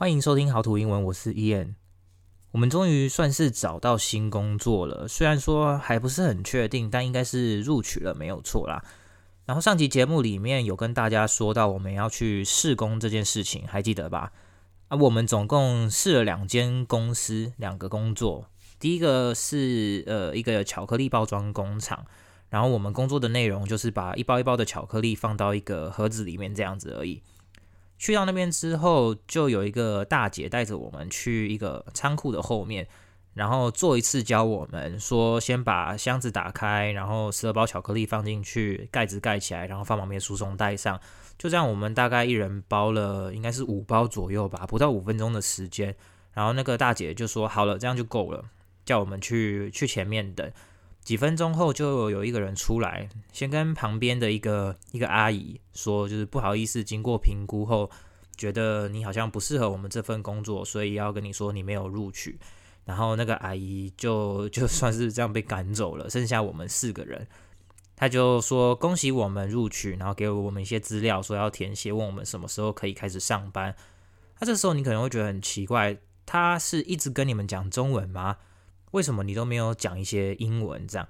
欢迎收听好土英文，我是 Ian。我们终于算是找到新工作了，虽然说还不是很确定，但应该是录取了，没有错啦。然后上集节目里面有跟大家说到我们要去试工这件事情，还记得吧？啊，我们总共试了两间公司，两个工作。第一个是呃一个巧克力包装工厂，然后我们工作的内容就是把一包一包的巧克力放到一个盒子里面这样子而已。去到那边之后，就有一个大姐带着我们去一个仓库的后面，然后做一次教我们说，先把箱子打开，然后十二包巧克力放进去，盖子盖起来，然后放旁边输送带上。就这样，我们大概一人包了应该是五包左右吧，不到五分钟的时间。然后那个大姐就说：“好了，这样就够了，叫我们去去前面等。”几分钟后，就有一个人出来，先跟旁边的一个一个阿姨说，就是不好意思，经过评估后，觉得你好像不适合我们这份工作，所以要跟你说你没有录取。然后那个阿姨就就算是这样被赶走了，剩下我们四个人，他就说恭喜我们录取，然后给我们一些资料，说要填写，问我们什么时候可以开始上班。那这时候你可能会觉得很奇怪，他是一直跟你们讲中文吗？为什么你都没有讲一些英文？这样，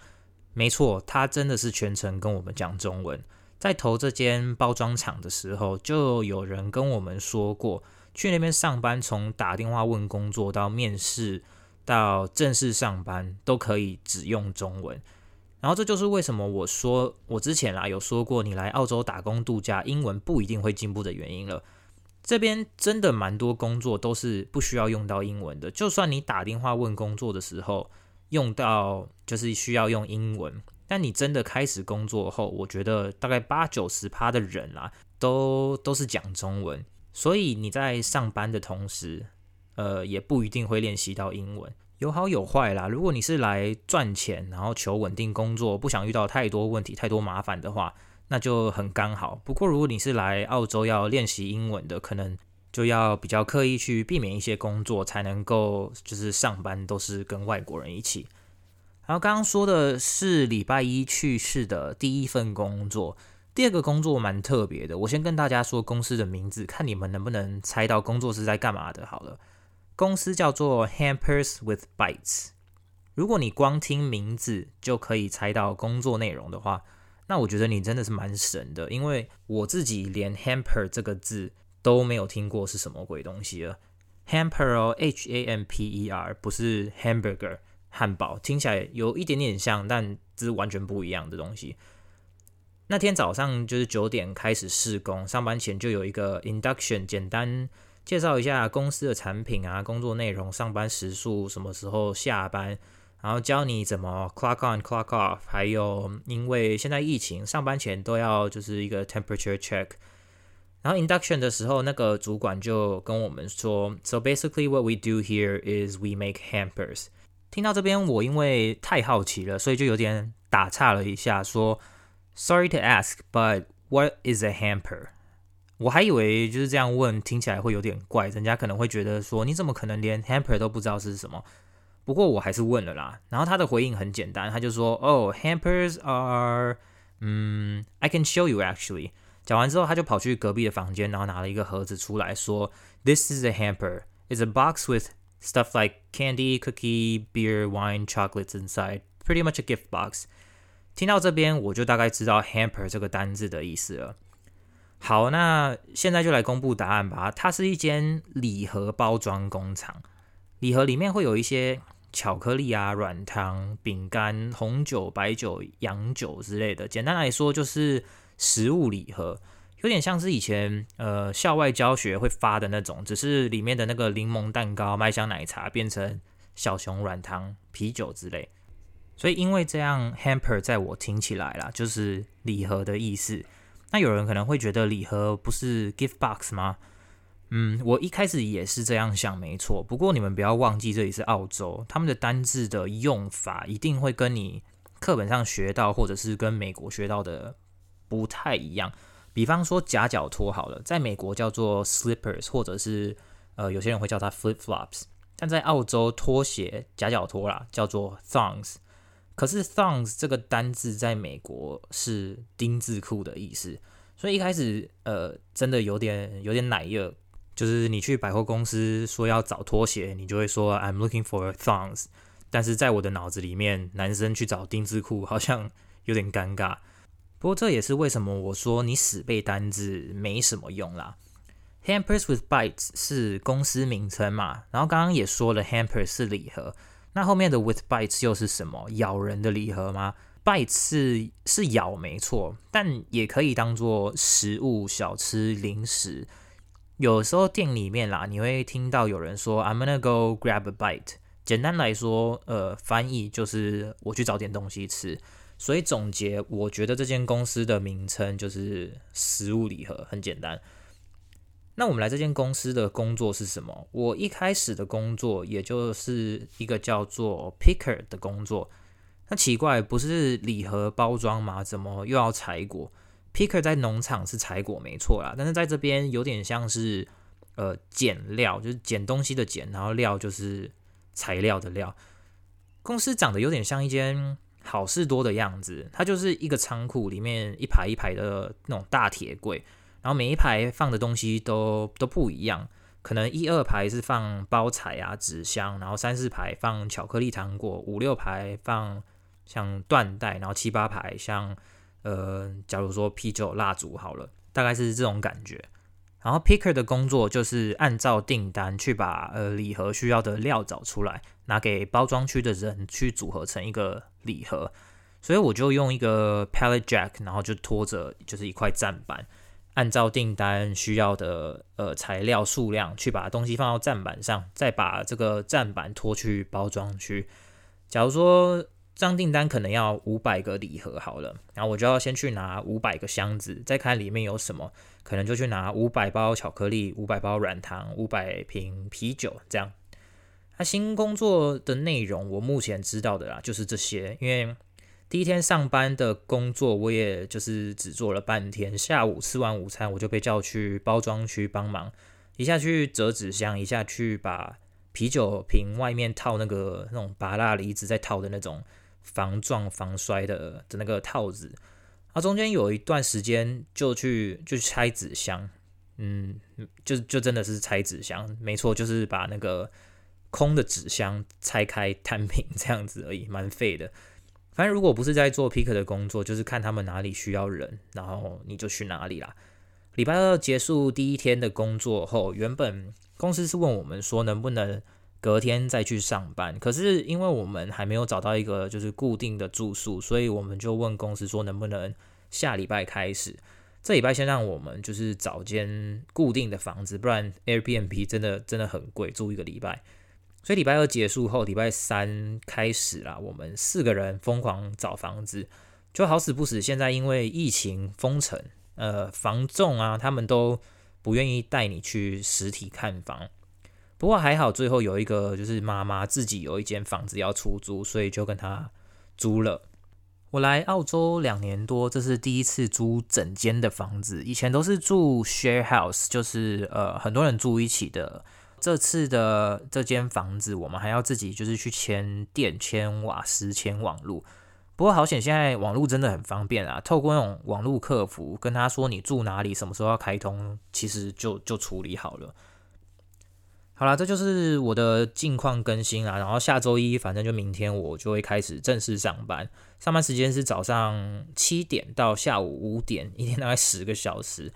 没错，他真的是全程跟我们讲中文。在投这间包装厂的时候，就有人跟我们说过，去那边上班，从打电话问工作到面试到正式上班，都可以只用中文。然后这就是为什么我说我之前啦有说过，你来澳洲打工度假，英文不一定会进步的原因了。这边真的蛮多工作都是不需要用到英文的，就算你打电话问工作的时候用到，就是需要用英文，但你真的开始工作后，我觉得大概八九十趴的人啦，都都是讲中文，所以你在上班的同时，呃，也不一定会练习到英文，有好有坏啦。如果你是来赚钱，然后求稳定工作，不想遇到太多问题、太多麻烦的话。那就很刚好。不过，如果你是来澳洲要练习英文的，可能就要比较刻意去避免一些工作，才能够就是上班都是跟外国人一起。然后刚刚说的是礼拜一去世的第一份工作，第二个工作蛮特别的。我先跟大家说公司的名字，看你们能不能猜到工作是在干嘛的。好了，公司叫做 Hampers with Bites。如果你光听名字就可以猜到工作内容的话，那我觉得你真的是蛮神的，因为我自己连 hamper 这个字都没有听过是什么鬼东西了。hamper 哦，H A M P E R，不是 hamburger 汉堡，听起来有一点点像，但这是完全不一样的东西。那天早上就是九点开始试工，上班前就有一个 induction，简单介绍一下公司的产品啊、工作内容、上班时数、什么时候下班。然后教你怎么 clock on clock off，还有因为现在疫情，上班前都要就是一个 temperature check。然后 induction 的时候，那个主管就跟我们说，so basically what we do here is we make hampers。听到这边，我因为太好奇了，所以就有点打岔了一下，说 sorry to ask，but what is a hamper？我还以为就是这样问，听起来会有点怪，人家可能会觉得说你怎么可能连 hamper 都不知道是什么？不过我还是问了啦，然后他的回应很简单，他就说：“哦，hampers are…… 嗯，I can show you actually。”讲完之后，他就跑去隔壁的房间，然后拿了一个盒子出来说：“This is a hamper. It's a box with stuff like candy, cookie, beer, wine, chocolates inside. Pretty much a gift box.” 听到这边，我就大概知道 hamper 这个单字的意思了。好，那现在就来公布答案吧。它是一间礼盒包装工厂。礼盒里面会有一些 巧克力啊、软糖、饼干、红酒、白酒、洋酒之类的。简单来说，就是食物礼盒，有点像是以前呃校外教学会发的那种，只是里面的那个柠檬蛋糕、麦香奶茶变成小熊软糖、啤酒之类。所以因为这样，hamper 在我听起来啦，就是礼盒的意思。那有人可能会觉得礼盒不是 gift box 吗？嗯，我一开始也是这样想，没错。不过你们不要忘记，这里是澳洲，他们的单字的用法一定会跟你课本上学到，或者是跟美国学到的不太一样。比方说夹脚拖好了，在美国叫做 slippers，或者是呃有些人会叫它 flip flops，但在澳洲拖鞋夹脚拖啦叫做 thongs。可是 thongs 这个单字在美国是丁字裤的意思，所以一开始呃真的有点有点奶热。就是你去百货公司说要找拖鞋，你就会说 I'm looking for thongs。但是在我的脑子里面，男生去找丁字裤好像有点尴尬。不过这也是为什么我说你死背单字没什么用啦。Hampers with bites 是公司名称嘛，然后刚刚也说了，hamper 是礼盒，那后面的 with bites 又是什么？咬人的礼盒吗？Bites 是是咬没错，但也可以当做食物、小吃、零食。有时候店里面啦，你会听到有人说 "I'm gonna go grab a bite"。简单来说，呃，翻译就是我去找点东西吃。所以总结，我觉得这间公司的名称就是食物礼盒，很简单。那我们来这间公司的工作是什么？我一开始的工作也就是一个叫做 picker 的工作。那奇怪，不是礼盒包装吗？怎么又要采果？Picker 在农场是采果没错啦，但是在这边有点像是呃捡料，就是捡东西的捡，然后料就是材料的料。公司长得有点像一间好事多的样子，它就是一个仓库里面一排一排的那种大铁柜，然后每一排放的东西都都不一样，可能一二排是放包材啊纸箱，然后三四排放巧克力糖果，五六排放像缎带，然后七八排像。呃，假如说啤酒、蜡烛好了，大概是这种感觉。然后 picker 的工作就是按照订单去把呃礼盒需要的料找出来，拿给包装区的人去组合成一个礼盒。所以我就用一个 pallet jack，然后就拖着就是一块站板，按照订单需要的呃材料数量去把东西放到站板上，再把这个站板拖去包装区。假如说。这张订单可能要五百个礼盒好了，然后我就要先去拿五百个箱子，再看里面有什么，可能就去拿五百包巧克力、五百包软糖、五百瓶啤酒这样。那新工作的内容，我目前知道的啦，就是这些。因为第一天上班的工作，我也就是只做了半天，下午吃完午餐，我就被叫去包装区帮忙，一下去折纸箱，一下去把啤酒瓶外面套那个那种拔蜡离子再套的那种。防撞防摔的的那个套子，啊，中间有一段时间就去就拆纸箱，嗯，就就真的是拆纸箱，没错，就是把那个空的纸箱拆开摊平 这样子而已，蛮废的。反正如果不是在做 pick 的工作，就是看他们哪里需要人，然后你就去哪里啦。礼拜二结束第一天的工作后，原本公司是问我们说能不能。隔天再去上班，可是因为我们还没有找到一个就是固定的住宿，所以我们就问公司说能不能下礼拜开始。这礼拜先让我们就是找间固定的房子，不然 Airbnb 真的真的很贵，住一个礼拜。所以礼拜二结束后，礼拜三开始啦，我们四个人疯狂找房子，就好死不死，现在因为疫情封城，呃，房仲啊，他们都不愿意带你去实体看房。不过还好，最后有一个就是妈妈自己有一间房子要出租，所以就跟她租了。我来澳洲两年多，这是第一次租整间的房子，以前都是住 share house，就是呃很多人住一起的。这次的这间房子，我们还要自己就是去签电、签瓦斯、签网路。不过好险，现在网路真的很方便啊！透过那种网路客服跟他说你住哪里，什么时候要开通，其实就就处理好了。好啦，这就是我的近况更新啦。然后下周一，反正就明天，我就会开始正式上班。上班时间是早上七点到下午五点，一天大概十个小时。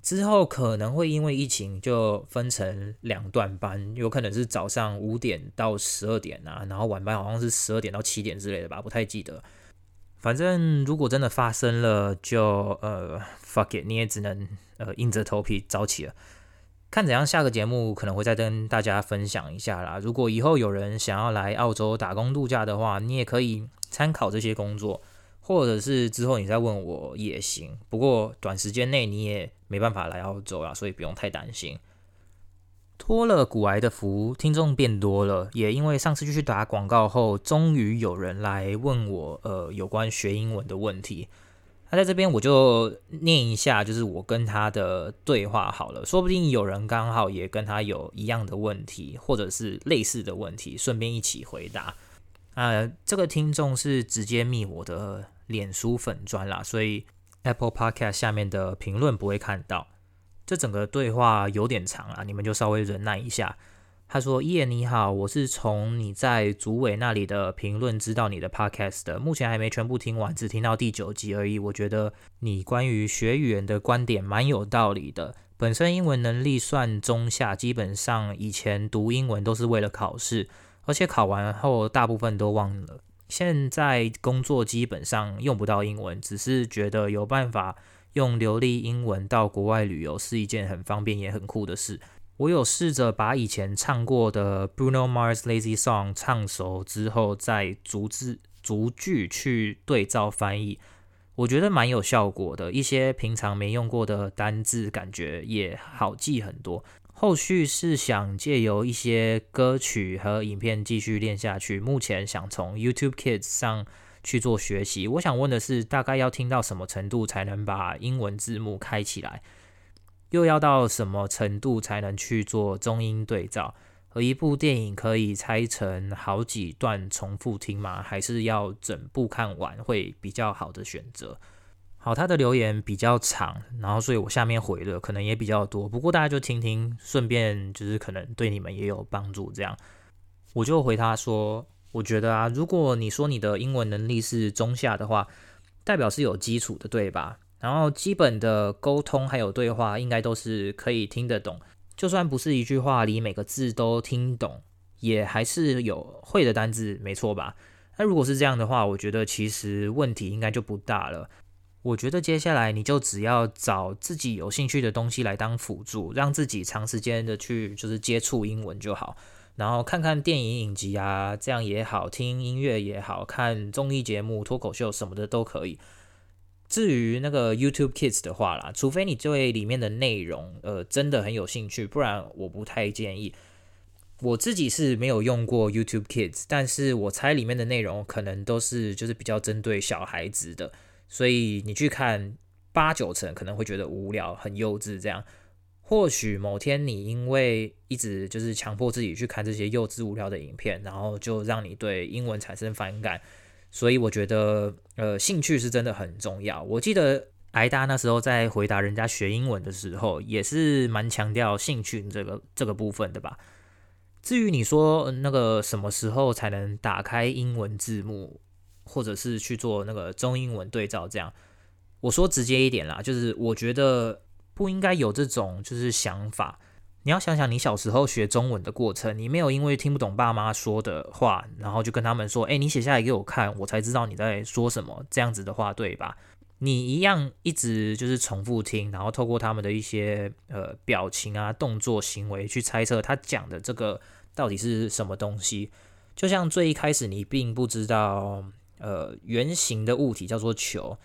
之后可能会因为疫情就分成两段班，有可能是早上五点到十二点啊，然后晚班好像是十二点到七点之类的吧，不太记得。反正如果真的发生了，就呃 fuck it，你也只能呃硬着头皮早起了。看怎样，下个节目可能会再跟大家分享一下啦。如果以后有人想要来澳洲打工度假的话，你也可以参考这些工作，或者是之后你再问我也行。不过短时间内你也没办法来澳洲啦，所以不用太担心。托了古癌的福，听众变多了，也因为上次就去打广告后，终于有人来问我呃有关学英文的问题。那在这边我就念一下，就是我跟他的对话好了，说不定有人刚好也跟他有一样的问题，或者是类似的问题，顺便一起回答。呃，这个听众是直接密我的脸书粉砖啦，所以 Apple Podcast 下面的评论不会看到。这整个对话有点长啊，你们就稍微忍耐一下。他说：“伊恩你好，我是从你在组委那里的评论知道你的 podcast 的，目前还没全部听完，只听到第九集而已。我觉得你关于学语言的观点蛮有道理的。本身英文能力算中下，基本上以前读英文都是为了考试，而且考完后大部分都忘了。现在工作基本上用不到英文，只是觉得有办法用流利英文到国外旅游是一件很方便也很酷的事。”我有试着把以前唱过的 Bruno Mars Lazy Song 唱熟之后，再逐字逐句去对照翻译，我觉得蛮有效果的。一些平常没用过的单字，感觉也好记很多。后续是想借由一些歌曲和影片继续练下去。目前想从 YouTube Kids 上去做学习。我想问的是，大概要听到什么程度才能把英文字幕开起来？又要到什么程度才能去做中英对照？而一部电影可以拆成好几段重复听吗？还是要整部看完会比较好的选择？好，他的留言比较长，然后所以我下面回的可能也比较多。不过大家就听听，顺便就是可能对你们也有帮助。这样，我就回他说，我觉得啊，如果你说你的英文能力是中下的话，代表是有基础的，对吧？然后基本的沟通还有对话，应该都是可以听得懂。就算不是一句话里每个字都听懂，也还是有会的单字，没错吧？那如果是这样的话，我觉得其实问题应该就不大了。我觉得接下来你就只要找自己有兴趣的东西来当辅助，让自己长时间的去就是接触英文就好。然后看看电影影集啊，这样也好，听音乐也好，看综艺节目、脱口秀什么的都可以。至于那个 YouTube Kids 的话啦，除非你对里面的内容呃真的很有兴趣，不然我不太建议。我自己是没有用过 YouTube Kids，但是我猜里面的内容可能都是就是比较针对小孩子的，所以你去看八九成可能会觉得无聊、很幼稚这样。或许某天你因为一直就是强迫自己去看这些幼稚无聊的影片，然后就让你对英文产生反感。所以我觉得，呃，兴趣是真的很重要。我记得挨大那时候在回答人家学英文的时候，也是蛮强调兴趣这个这个部分的吧。至于你说那个什么时候才能打开英文字幕，或者是去做那个中英文对照，这样，我说直接一点啦，就是我觉得不应该有这种就是想法。你要想想，你小时候学中文的过程，你没有因为听不懂爸妈说的话，然后就跟他们说：“诶，你写下来给我看，我才知道你在说什么。”这样子的话，对吧？你一样一直就是重复听，然后透过他们的一些呃表情啊、动作、行为去猜测他讲的这个到底是什么东西。就像最一开始，你并不知道呃圆形的物体叫做球。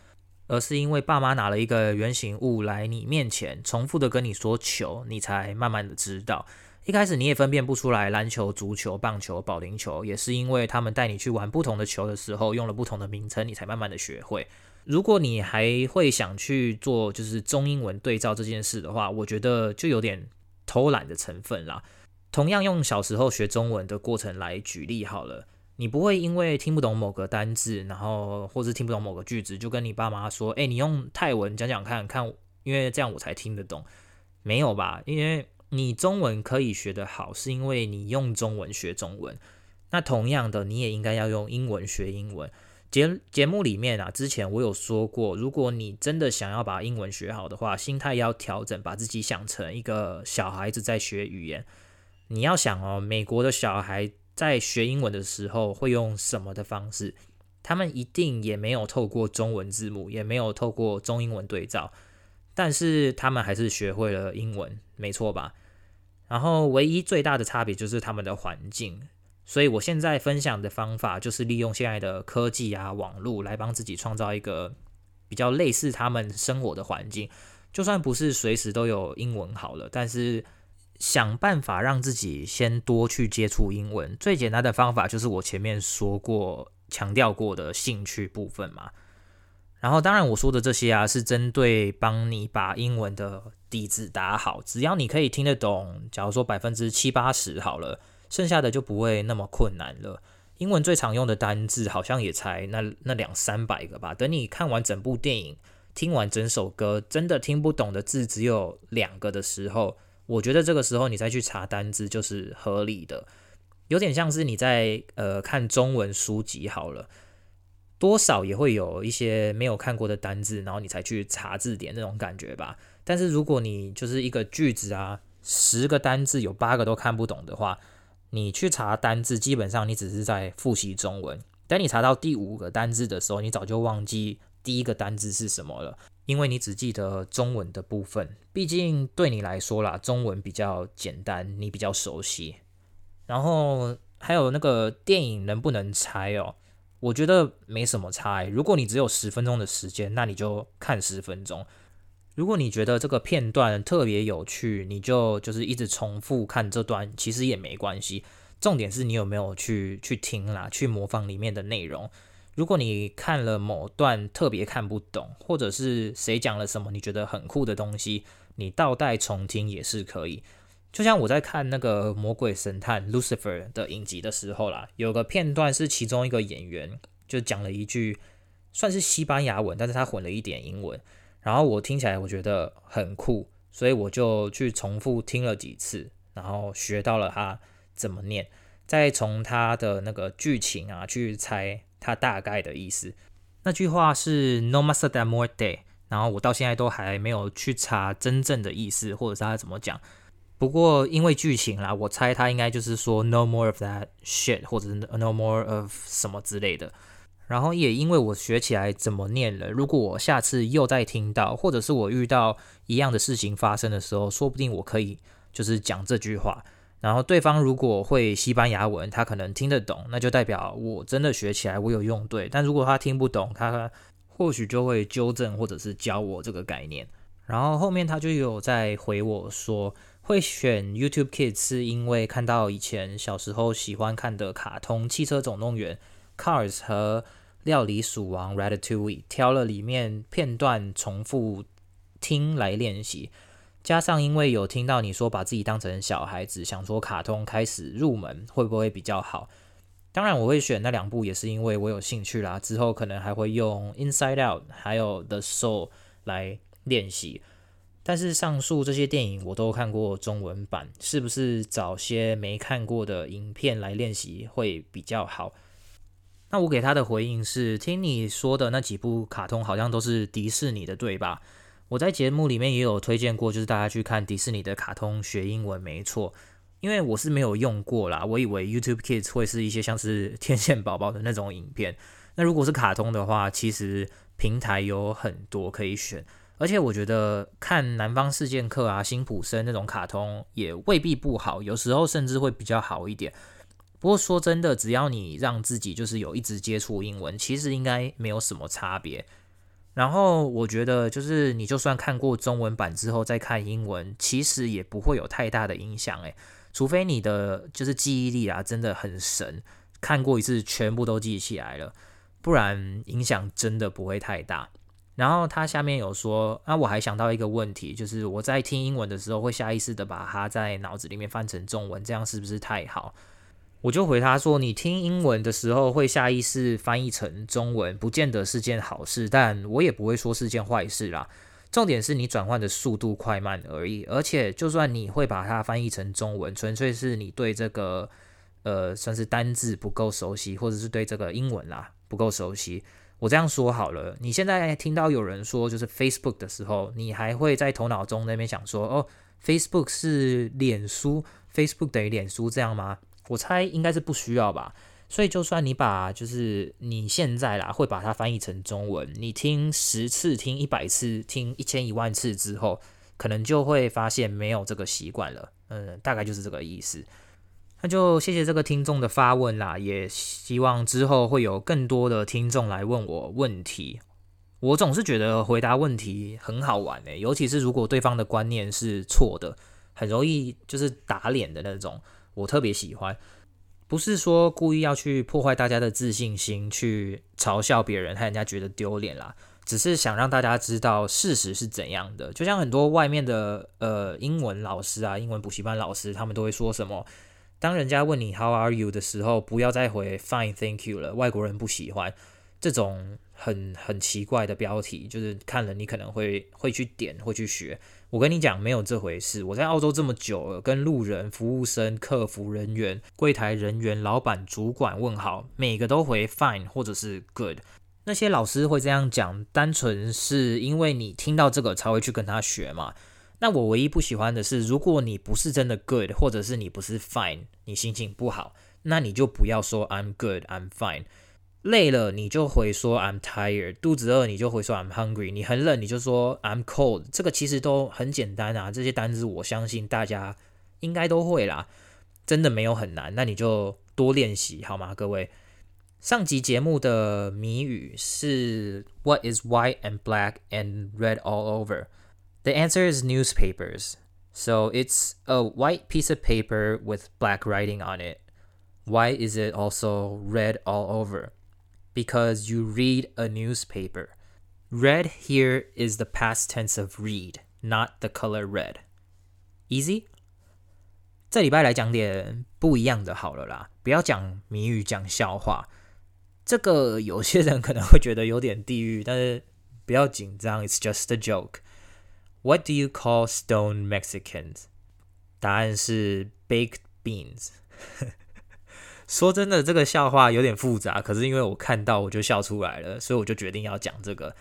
而是因为爸妈拿了一个圆形物来你面前，重复的跟你说球，你才慢慢的知道。一开始你也分辨不出来篮球、足球、棒球、保龄球，也是因为他们带你去玩不同的球的时候，用了不同的名称，你才慢慢的学会。如果你还会想去做就是中英文对照这件事的话，我觉得就有点偷懒的成分啦。同样用小时候学中文的过程来举例好了。你不会因为听不懂某个单字，然后或是听不懂某个句子，就跟你爸妈说：“诶，你用泰文讲讲看看，因为这样我才听得懂。”没有吧？因为你中文可以学得好，是因为你用中文学中文。那同样的，你也应该要用英文学英文。节节目里面啊，之前我有说过，如果你真的想要把英文学好的话，心态要调整，把自己想成一个小孩子在学语言。你要想哦，美国的小孩。在学英文的时候会用什么的方式？他们一定也没有透过中文字幕，也没有透过中英文对照，但是他们还是学会了英文，没错吧？然后唯一最大的差别就是他们的环境。所以我现在分享的方法就是利用现在的科技啊、网络来帮自己创造一个比较类似他们生活的环境。就算不是随时都有英文好了，但是。想办法让自己先多去接触英文，最简单的方法就是我前面说过、强调过的兴趣部分嘛。然后，当然我说的这些啊，是针对帮你把英文的底子打好。只要你可以听得懂，假如说百分之七八十好了，剩下的就不会那么困难了。英文最常用的单字好像也才那那两三百个吧。等你看完整部电影，听完整首歌真的听不懂的字只有两个的时候，我觉得这个时候你再去查单字就是合理的，有点像是你在呃看中文书籍好了，多少也会有一些没有看过的单字，然后你才去查字典那种感觉吧。但是如果你就是一个句子啊，十个单字有八个都看不懂的话，你去查单字，基本上你只是在复习中文。等你查到第五个单字的时候，你早就忘记第一个单字是什么了，因为你只记得中文的部分。毕竟对你来说啦，中文比较简单，你比较熟悉。然后还有那个电影能不能猜哦？我觉得没什么差。如果你只有十分钟的时间，那你就看十分钟。如果你觉得这个片段特别有趣，你就就是一直重复看这段，其实也没关系。重点是你有没有去去听啦，去模仿里面的内容。如果你看了某段特别看不懂，或者是谁讲了什么你觉得很酷的东西，你倒带重听也是可以。就像我在看那个《魔鬼神探》Lucifer 的影集的时候啦，有个片段是其中一个演员就讲了一句算是西班牙文，但是他混了一点英文。然后我听起来我觉得很酷，所以我就去重复听了几次，然后学到了他怎么念，再从他的那个剧情啊去猜他大概的意思。那句话是 No master that more day”，然后我到现在都还没有去查真正的意思，或者是他怎么讲。不过因为剧情啦，我猜他应该就是说 No more of that shit，或者是 No more of 什么之类的。然后也因为我学起来怎么念了，如果我下次又再听到，或者是我遇到一样的事情发生的时候，说不定我可以就是讲这句话。然后对方如果会西班牙文，他可能听得懂，那就代表我真的学起来我有用对。但如果他听不懂，他或许就会纠正或者是教我这个概念。然后后面他就有在回我说，会选 YouTube Kids 是因为看到以前小时候喜欢看的卡通《汽车总动员》Cars 和料理鼠王 Ratatouille 挑了里面片段重复听来练习，加上因为有听到你说把自己当成小孩子，想说卡通开始入门会不会比较好？当然我会选那两部，也是因为我有兴趣啦。之后可能还会用 Inside Out 还有 The Soul 来练习。但是上述这些电影我都看过中文版，是不是找些没看过的影片来练习会比较好？那我给他的回应是：听你说的那几部卡通好像都是迪士尼的，对吧？我在节目里面也有推荐过，就是大家去看迪士尼的卡通学英文，没错。因为我是没有用过啦，我以为 YouTube Kids 会是一些像是天线宝宝的那种影片。那如果是卡通的话，其实平台有很多可以选，而且我觉得看《南方四贱客》啊、辛普森那种卡通也未必不好，有时候甚至会比较好一点。不过说真的，只要你让自己就是有一直接触英文，其实应该没有什么差别。然后我觉得，就是你就算看过中文版之后再看英文，其实也不会有太大的影响。诶，除非你的就是记忆力啊真的很神，看过一次全部都记起来了，不然影响真的不会太大。然后他下面有说，啊，我还想到一个问题，就是我在听英文的时候会下意识的把它在脑子里面翻成中文，这样是不是太好？我就回他说：“你听英文的时候会下意识翻译成中文，不见得是件好事，但我也不会说是件坏事啦。重点是你转换的速度快慢而已。而且，就算你会把它翻译成中文，纯粹是你对这个呃算是单字不够熟悉，或者是对这个英文啦不够熟悉。我这样说好了，你现在听到有人说就是 Facebook 的时候，你还会在头脑中那边想说哦，Facebook 是脸书，Facebook 等于脸书这样吗？”我猜应该是不需要吧，所以就算你把就是你现在啦会把它翻译成中文，你听十次、听一百次、听一千一万次之后，可能就会发现没有这个习惯了。嗯，大概就是这个意思。那就谢谢这个听众的发问啦，也希望之后会有更多的听众来问我问题。我总是觉得回答问题很好玩诶，尤其是如果对方的观念是错的，很容易就是打脸的那种。我特别喜欢，不是说故意要去破坏大家的自信心，去嘲笑别人，害人家觉得丢脸啦。只是想让大家知道事实是怎样的。就像很多外面的呃英文老师啊，英文补习班老师，他们都会说什么：当人家问你 How are you 的时候，不要再回 Fine, thank you 了。外国人不喜欢这种很很奇怪的标题，就是看了你可能会会去点，会去学。我跟你讲，没有这回事。我在澳洲这么久了，跟路人、服务生、客服人员、柜台人员、老板、主管问好，每个都回 fine 或者是 good。那些老师会这样讲，单纯是因为你听到这个才会去跟他学嘛。那我唯一不喜欢的是，如果你不是真的 good，或者是你不是 fine，你心情不好，那你就不要说 I'm good, I'm fine。累了你就回说 I'm tired，肚子饿你就回说 I'm hungry，你很冷你就说 I'm cold，这个其实都很简单啊，这些单词我相信大家应该都会啦，真的没有很难，那你就多练习好吗，各位？上集节目的谜语是 What is white and black and red all over? The answer is newspapers. So it's a white piece of paper with black writing on it. Why is it also red all over? because you read a newspaper. Read here is the past tense of read, not the color red. Easy? 这礼拜来讲点不一样的好了啦，不要讲谜语，讲笑话。这个有些人可能会觉得有点地狱，但是不要紧张，It's just a joke. What do you call stone Mexicans? 答案是 baked beans. 说真的，这个笑话有点复杂，可是因为我看到我就笑出来了，所以我就决定要讲这个。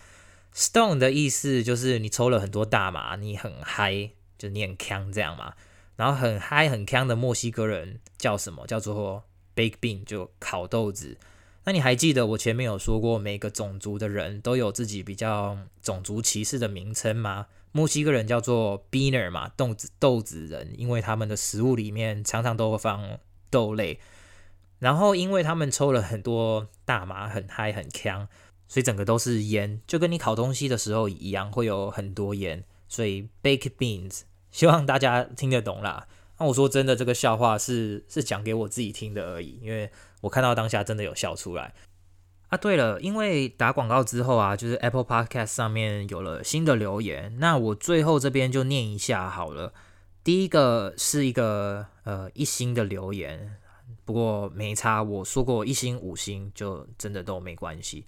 Stone 的意思就是你抽了很多大麻，你很嗨，就你很锵这样嘛。然后很嗨很锵的墨西哥人叫什么？叫做 Bake Bean，就烤豆子。那你还记得我前面有说过，每个种族的人都有自己比较种族歧视的名称吗？墨西哥人叫做 beaner 嘛，豆子豆子人，因为他们的食物里面常常都会放豆类。然后，因为他们抽了很多大麻，很嗨很锵，所以整个都是烟，就跟你烤东西的时候一样，会有很多烟。所以 bake beans，希望大家听得懂啦。那我说真的，这个笑话是是讲给我自己听的而已，因为我看到当下真的有笑出来。啊，对了，因为打广告之后啊，就是 Apple Podcast 上面有了新的留言，那我最后这边就念一下好了。第一个是一个呃一星的留言。不过没差，我说过一星五星就真的都没关系。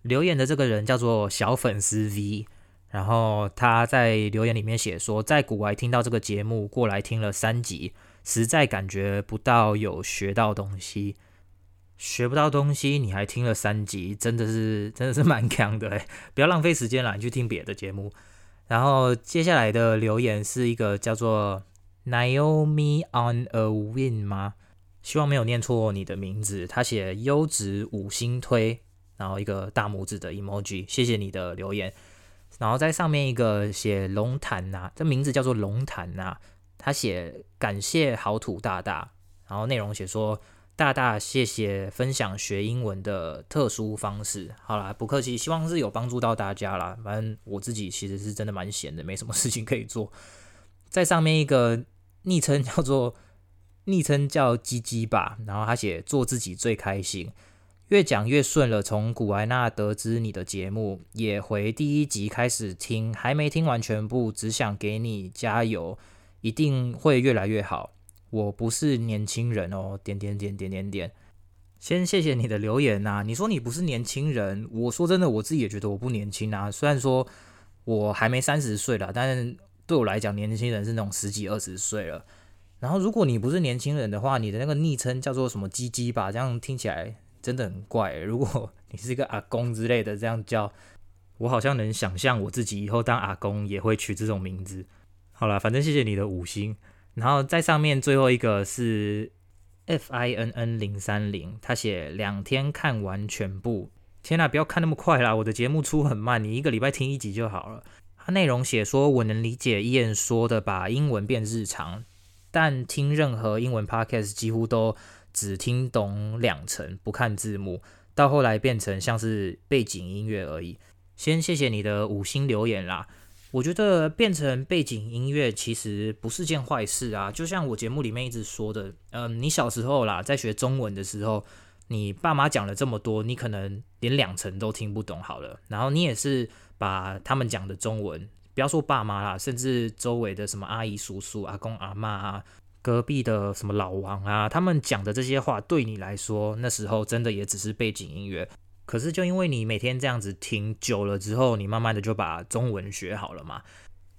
留言的这个人叫做小粉丝 V，然后他在留言里面写说，在国外听到这个节目，过来听了三集，实在感觉不到有学到东西，学不到东西，你还听了三集，真的是真的是蛮强的诶，不要浪费时间了，你去听别的节目。然后接下来的留言是一个叫做 Naomi on a Win 吗？希望没有念错你的名字。他写优质五星推，然后一个大拇指的 emoji，谢谢你的留言。然后在上面一个写龙潭呐，这名字叫做龙潭呐。他写感谢好土大大，然后内容写说大大谢谢分享学英文的特殊方式。好啦，不客气，希望是有帮助到大家啦。反正我自己其实是真的蛮闲的，没什么事情可以做。在上面一个昵称叫做。昵称叫鸡鸡吧，然后他写做自己最开心，越讲越顺了。从古埃纳得知你的节目，也回第一集开始听，还没听完全部，只想给你加油，一定会越来越好。我不是年轻人哦，点点点点点点。先谢谢你的留言呐、你说你不是年轻人，我说真的，我自己也觉得我不年轻啊。虽然说我还没三十岁了，但是对我来讲，年轻人是那种十几二十岁了。然后，如果你不是年轻人的话，你的那个昵称叫做什么“鸡鸡”吧？这样听起来真的很怪。如果你是一个阿公之类的，这样叫，我好像能想象我自己以后当阿公也会取这种名字。好了，反正谢谢你的五星。然后在上面最后一个是 F I N N 零三零，他写两天看完全部。天哪，不要看那么快啦！我的节目出很慢，你一个礼拜听一集就好了。他内容写说，我能理解伊恩说的，把英文变日常。但听任何英文 podcast 几乎都只听懂两成，不看字幕，到后来变成像是背景音乐而已。先谢谢你的五星留言啦。我觉得变成背景音乐其实不是件坏事啊。就像我节目里面一直说的，嗯，你小时候啦，在学中文的时候，你爸妈讲了这么多，你可能连两层都听不懂好了。然后你也是把他们讲的中文。不要说爸妈啦，甚至周围的什么阿姨、叔叔、阿公、阿妈啊，隔壁的什么老王啊，他们讲的这些话，对你来说，那时候真的也只是背景音乐。可是就因为你每天这样子听久了之后，你慢慢的就把中文学好了嘛。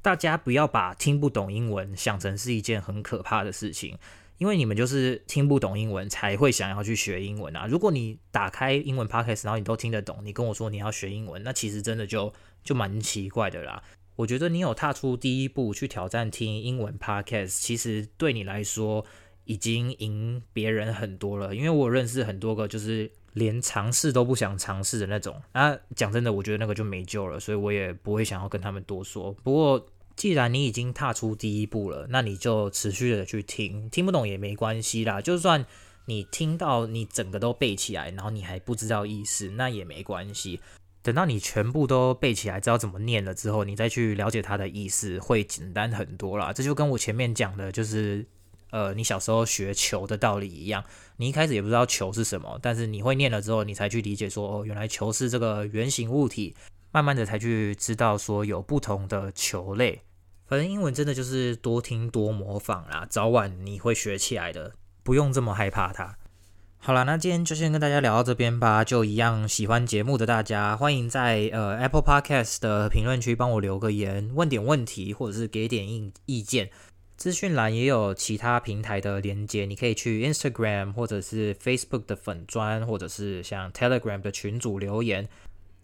大家不要把听不懂英文想成是一件很可怕的事情，因为你们就是听不懂英文才会想要去学英文啊。如果你打开英文 podcast，然后你都听得懂，你跟我说你要学英文，那其实真的就就蛮奇怪的啦。我觉得你有踏出第一步去挑战听英文 podcast，其实对你来说已经赢别人很多了。因为我认识很多个就是连尝试都不想尝试的那种。那讲真的，我觉得那个就没救了，所以我也不会想要跟他们多说。不过既然你已经踏出第一步了，那你就持续的去听，听不懂也没关系啦。就算你听到你整个都背起来，然后你还不知道意思，那也没关系。等到你全部都背起来，知道怎么念了之后，你再去了解它的意思，会简单很多啦。这就跟我前面讲的，就是呃，你小时候学球的道理一样。你一开始也不知道球是什么，但是你会念了之后，你才去理解说，哦，原来球是这个圆形物体。慢慢的才去知道说有不同的球类。反正英文真的就是多听多模仿啦，早晚你会学起来的，不用这么害怕它。好了，那今天就先跟大家聊到这边吧。就一样，喜欢节目的大家，欢迎在呃 Apple Podcast 的评论区帮我留个言，问点问题，或者是给点意意见。资讯栏也有其他平台的连接，你可以去 Instagram 或者是 Facebook 的粉专，或者是像 Telegram 的群组留言，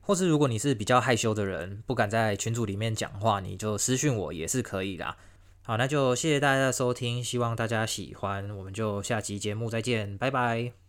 或是如果你是比较害羞的人，不敢在群组里面讲话，你就私讯我也是可以的。好，那就谢谢大家的收听，希望大家喜欢，我们就下期节目再见，拜拜。